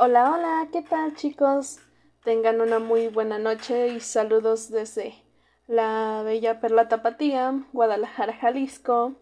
Hola, hola, ¿qué tal chicos? Tengan una muy buena noche y saludos desde la bella Perla Tapatía, Guadalajara, Jalisco.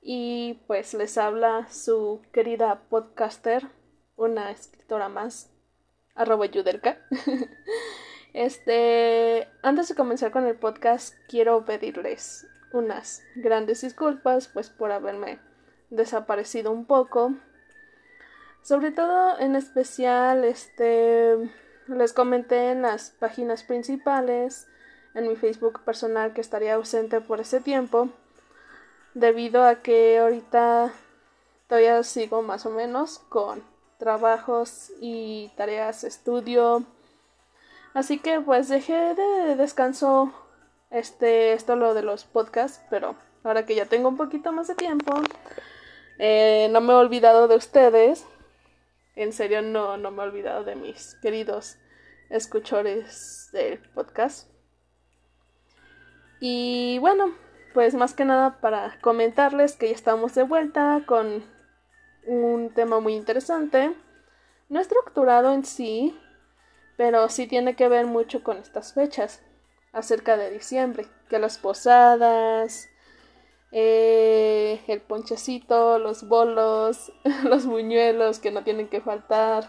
Y pues les habla su querida podcaster, una escritora más, arroba yudelka. este, antes de comenzar con el podcast, quiero pedirles unas grandes disculpas, pues por haberme desaparecido un poco sobre todo, en especial, este, les comenté en las páginas principales, en mi Facebook personal, que estaría ausente por ese tiempo, debido a que ahorita todavía sigo más o menos con trabajos y tareas, estudio. Así que pues dejé de descanso este esto lo de los podcasts, pero ahora que ya tengo un poquito más de tiempo, eh, no me he olvidado de ustedes en serio no, no me he olvidado de mis queridos escuchores del podcast. Y bueno, pues más que nada para comentarles que ya estamos de vuelta con un tema muy interesante. No estructurado en sí, pero sí tiene que ver mucho con estas fechas acerca de diciembre, que las posadas, eh, el ponchecito, los bolos, los buñuelos que no tienen que faltar.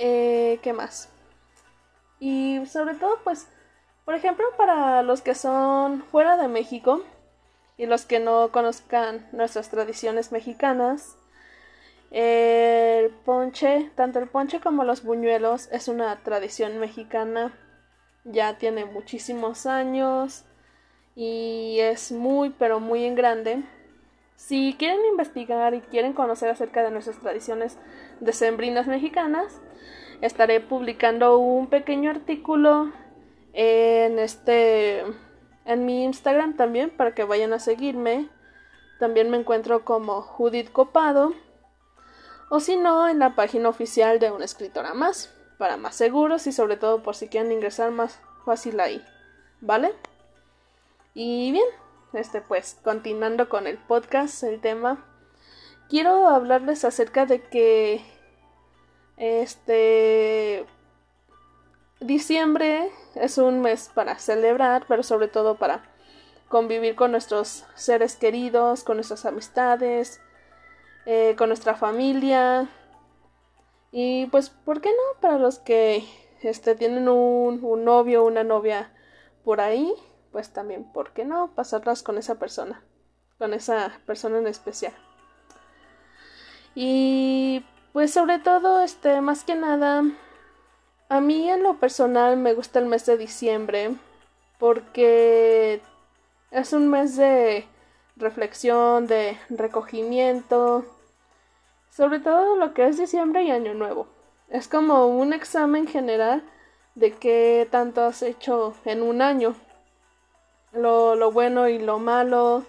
Eh, ¿Qué más? Y sobre todo, pues, por ejemplo, para los que son fuera de México y los que no conozcan nuestras tradiciones mexicanas, el ponche, tanto el ponche como los buñuelos, es una tradición mexicana. Ya tiene muchísimos años y es muy pero muy en grande. Si quieren investigar y quieren conocer acerca de nuestras tradiciones decembrinas mexicanas, estaré publicando un pequeño artículo en este en mi Instagram también para que vayan a seguirme. También me encuentro como Judith Copado o si no en la página oficial de una escritora más para más seguros y sobre todo por si quieren ingresar más fácil ahí. ¿Vale? Y bien, este pues continuando con el podcast, el tema, quiero hablarles acerca de que este diciembre es un mes para celebrar, pero sobre todo para convivir con nuestros seres queridos, con nuestras amistades, eh, con nuestra familia. Y pues, ¿por qué no? Para los que este, tienen un, un novio una novia por ahí, pues también, ¿por qué no? Pasarlas con esa persona, con esa persona en especial. Y pues sobre todo, este, más que nada, a mí en lo personal me gusta el mes de diciembre porque es un mes de reflexión, de recogimiento, sobre todo lo que es diciembre y año nuevo. Es como un examen general de qué tanto has hecho en un año lo, lo bueno y lo malo,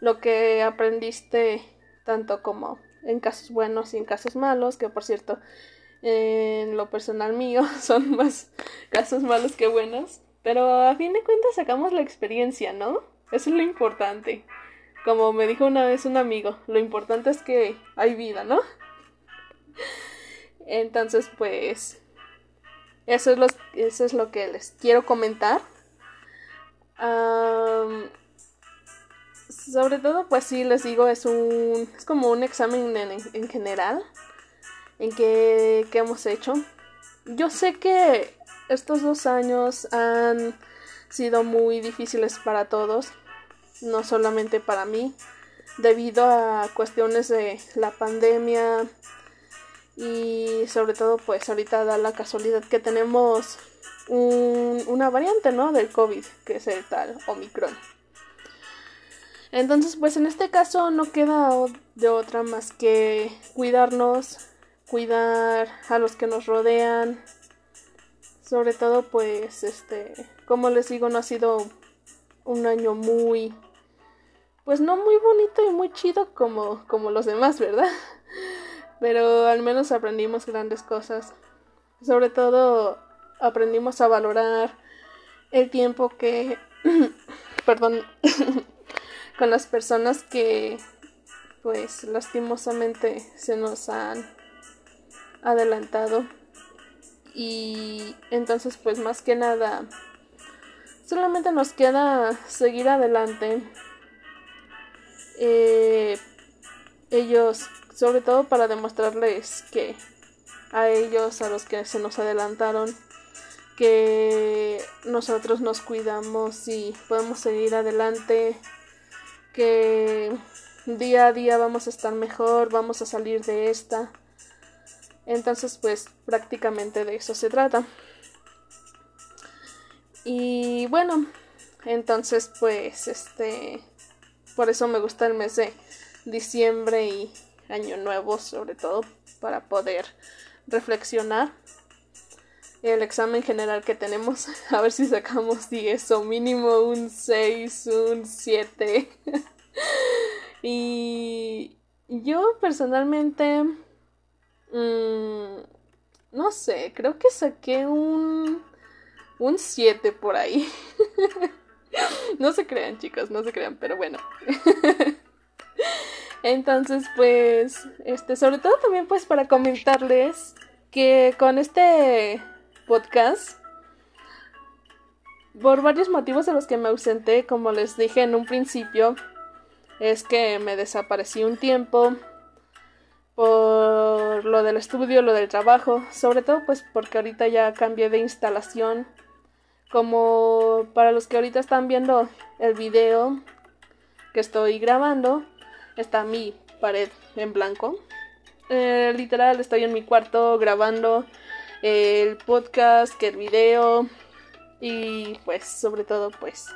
lo que aprendiste tanto como en casos buenos y en casos malos, que por cierto, en lo personal mío son más casos malos que buenos, pero a fin de cuentas sacamos la experiencia, ¿no? Eso es lo importante. Como me dijo una vez un amigo, lo importante es que hay vida, ¿no? Entonces, pues, eso es, lo, eso es lo que les quiero comentar sobre todo, pues sí, les digo, es un es como un examen en, general en que, que hemos hecho. Yo sé que estos dos años han sido muy difíciles para todos, no solamente para mí, debido a cuestiones de la pandemia y sobre todo pues ahorita da la casualidad que tenemos una variante, ¿no? Del COVID, que es el tal Omicron. Entonces, pues en este caso no queda de otra más que cuidarnos, cuidar a los que nos rodean. Sobre todo, pues, este, como les digo, no ha sido un año muy, pues no muy bonito y muy chido como, como los demás, ¿verdad? Pero al menos aprendimos grandes cosas. Sobre todo aprendimos a valorar el tiempo que, perdón, con las personas que pues lastimosamente se nos han adelantado. Y entonces pues más que nada solamente nos queda seguir adelante. Eh, ellos sobre todo para demostrarles que a ellos a los que se nos adelantaron que nosotros nos cuidamos y podemos seguir adelante que día a día vamos a estar mejor vamos a salir de esta entonces, pues prácticamente de eso se trata. Y bueno, entonces pues este por eso me gusta el mes de diciembre y año nuevo sobre todo para poder reflexionar el examen general que tenemos a ver si sacamos 10 o mínimo un 6 un 7 y yo personalmente Mm, no sé, creo que saqué un... Un 7 por ahí. no se crean, chicos, no se crean, pero bueno. Entonces, pues, este, sobre todo también pues para comentarles que con este podcast, por varios motivos de los que me ausenté, como les dije en un principio, es que me desaparecí un tiempo, por lo del estudio, lo del trabajo, sobre todo pues porque ahorita ya cambié de instalación. Como para los que ahorita están viendo el video que estoy grabando, está mi pared en blanco. Eh, literal, estoy en mi cuarto grabando el podcast, que el video y pues sobre todo pues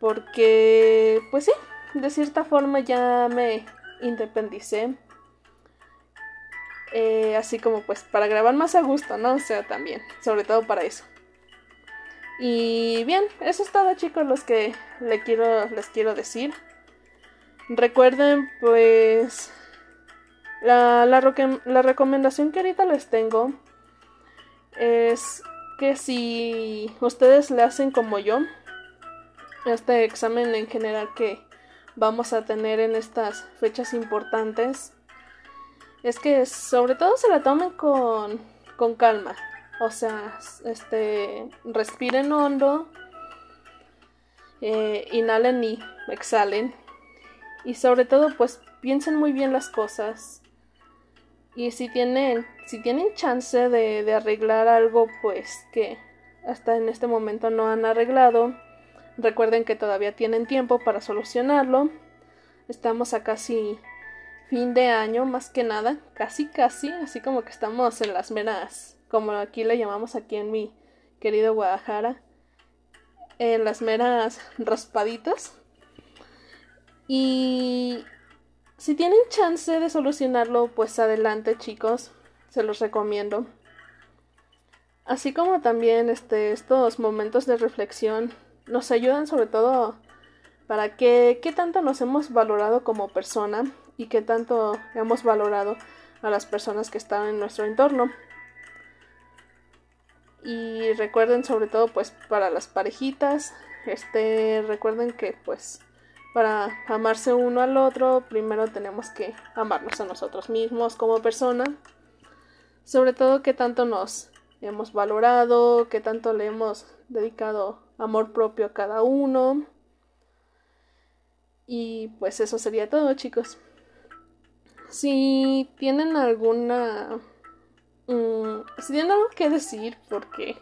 porque pues sí, de cierta forma ya me independicé eh, así como pues para grabar más a gusto, ¿no? O sea, también, sobre todo para eso. Y bien, eso es todo chicos los que quiero, les quiero decir. Recuerden pues la, la, la recomendación que ahorita les tengo es que si ustedes le hacen como yo, este examen en general que vamos a tener en estas fechas importantes, es que sobre todo se la tomen con, con calma. O sea, este, respiren hondo, eh, inhalen y exhalen. Y sobre todo, pues piensen muy bien las cosas. Y si tienen, si tienen chance de, arreglar algo, pues que hasta en este momento no han arreglado, recuerden que todavía tienen tiempo para solucionarlo. Estamos a casi fin de año más que nada, casi casi, así como que estamos en las meras, como aquí le llamamos aquí en mi querido Guadalajara, en las meras raspaditas. Y si tienen chance de solucionarlo, pues adelante chicos, se los recomiendo. Así como también este, estos momentos de reflexión nos ayudan sobre todo para que qué tanto nos hemos valorado como persona y qué tanto hemos valorado a las personas que están en nuestro entorno. Y recuerden sobre todo pues para las parejitas, este recuerden que pues para amarse uno al otro, primero tenemos que amarnos a nosotros mismos como persona. Sobre todo qué tanto nos hemos valorado, qué tanto le hemos dedicado amor propio a cada uno. Y pues eso sería todo, chicos. Si tienen alguna... Mm, si tienen algo que decir, porque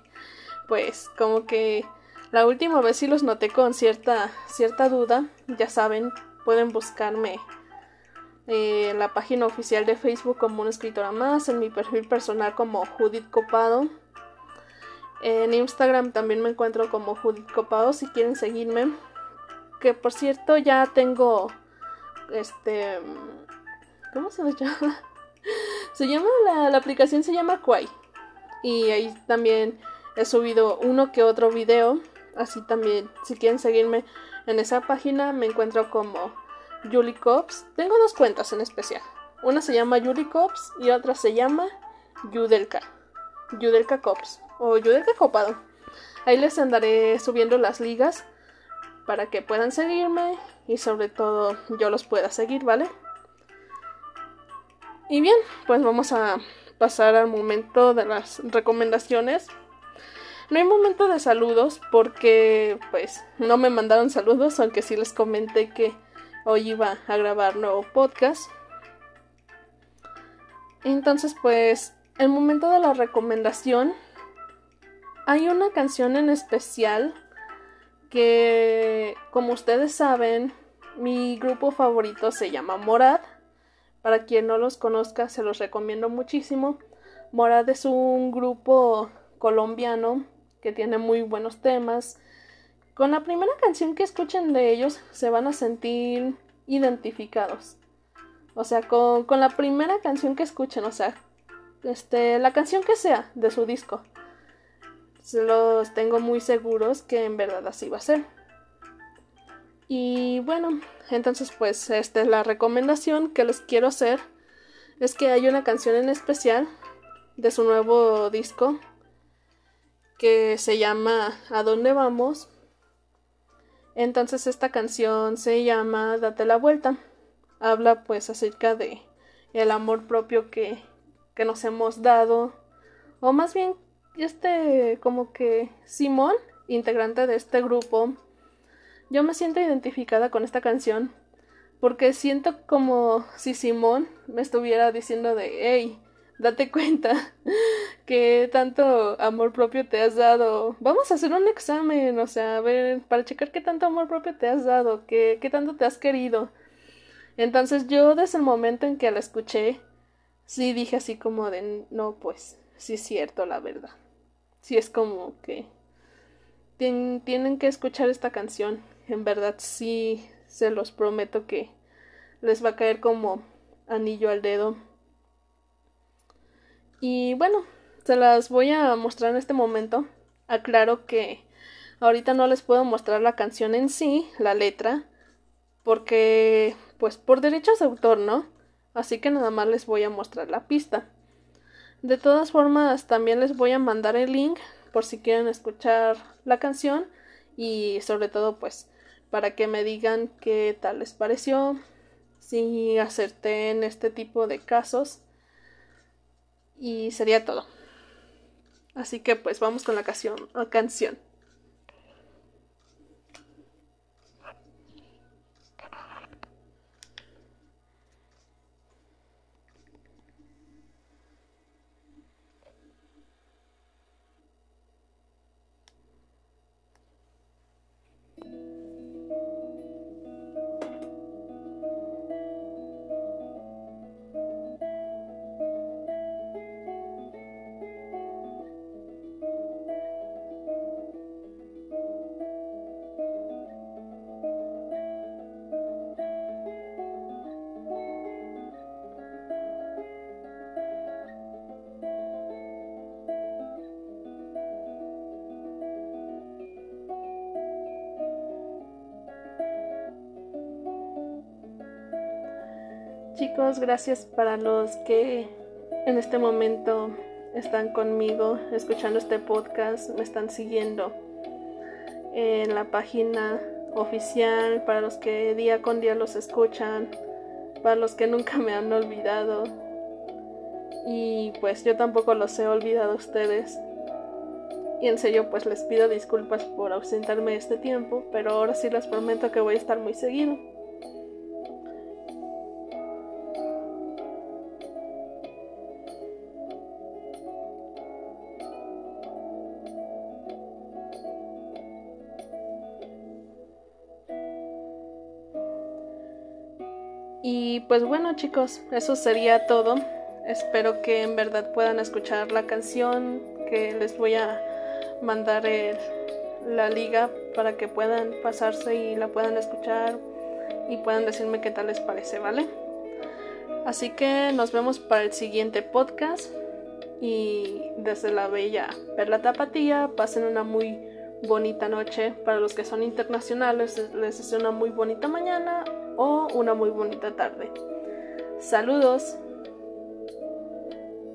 pues como que la última vez sí los noté con cierta, cierta duda, ya saben, pueden buscarme eh, en la página oficial de Facebook como una escritora más, en mi perfil personal como Judith Copado. En Instagram también me encuentro como Judith Copado si quieren seguirme. Que por cierto ya tengo este ¿Cómo se llama? Se llama la, la aplicación se llama Quai. Y ahí también he subido uno que otro video. Así también, si quieren seguirme en esa página, me encuentro como Julie Cops. Tengo dos cuentas en especial. Una se llama Julie Cops y otra se llama Yudelka. Yudelka Cops o Yudelka Copado. Ahí les andaré subiendo las ligas para que puedan seguirme y sobre todo yo los pueda seguir, ¿vale? Y bien, pues vamos a pasar al momento de las recomendaciones. No hay momento de saludos porque pues no me mandaron saludos, aunque sí les comenté que hoy iba a grabar nuevo podcast. Entonces pues el momento de la recomendación hay una canción en especial que como ustedes saben mi grupo favorito se llama Morad. Para quien no los conozca se los recomiendo muchísimo. Morad es un grupo colombiano que tiene muy buenos temas. Con la primera canción que escuchen de ellos se van a sentir identificados. O sea, con, con la primera canción que escuchen, o sea, este, la canción que sea de su disco. Se los tengo muy seguros que en verdad así va a ser. Y bueno, entonces pues esta es la recomendación que les quiero hacer. Es que hay una canción en especial de su nuevo disco que se llama ¿A dónde vamos? Entonces esta canción se llama Date la vuelta. Habla pues acerca de el amor propio que, que nos hemos dado. O más bien, este como que Simón, integrante de este grupo, yo me siento identificada con esta canción porque siento como si Simón me estuviera diciendo de hey, date cuenta que tanto amor propio te has dado. Vamos a hacer un examen, o sea, a ver, para checar qué tanto amor propio te has dado, qué, qué tanto te has querido. Entonces yo desde el momento en que la escuché, sí dije así como de, no, pues, sí es cierto, la verdad. Sí es como que tienen que escuchar esta canción. En verdad sí se los prometo que les va a caer como anillo al dedo. Y bueno, se las voy a mostrar en este momento. Aclaro que ahorita no les puedo mostrar la canción en sí, la letra, porque pues por derechos de autor, ¿no? Así que nada más les voy a mostrar la pista. De todas formas, también les voy a mandar el link por si quieren escuchar la canción y sobre todo pues para que me digan qué tal les pareció, si acerté en este tipo de casos y sería todo. Así que pues vamos con la canción. canción. Chicos, gracias para los que en este momento están conmigo escuchando este podcast, me están siguiendo en la página oficial, para los que día con día los escuchan, para los que nunca me han olvidado. Y pues yo tampoco los he olvidado a ustedes. Y en serio, pues les pido disculpas por ausentarme este tiempo, pero ahora sí les prometo que voy a estar muy seguido. Pues bueno chicos, eso sería todo. Espero que en verdad puedan escuchar la canción que les voy a mandar la liga para que puedan pasarse y la puedan escuchar y puedan decirme qué tal les parece, ¿vale? Así que nos vemos para el siguiente podcast y desde la bella Perla Tapatía pasen una muy bonita noche. Para los que son internacionales les deseo una muy bonita mañana o una muy bonita tarde. Saludos.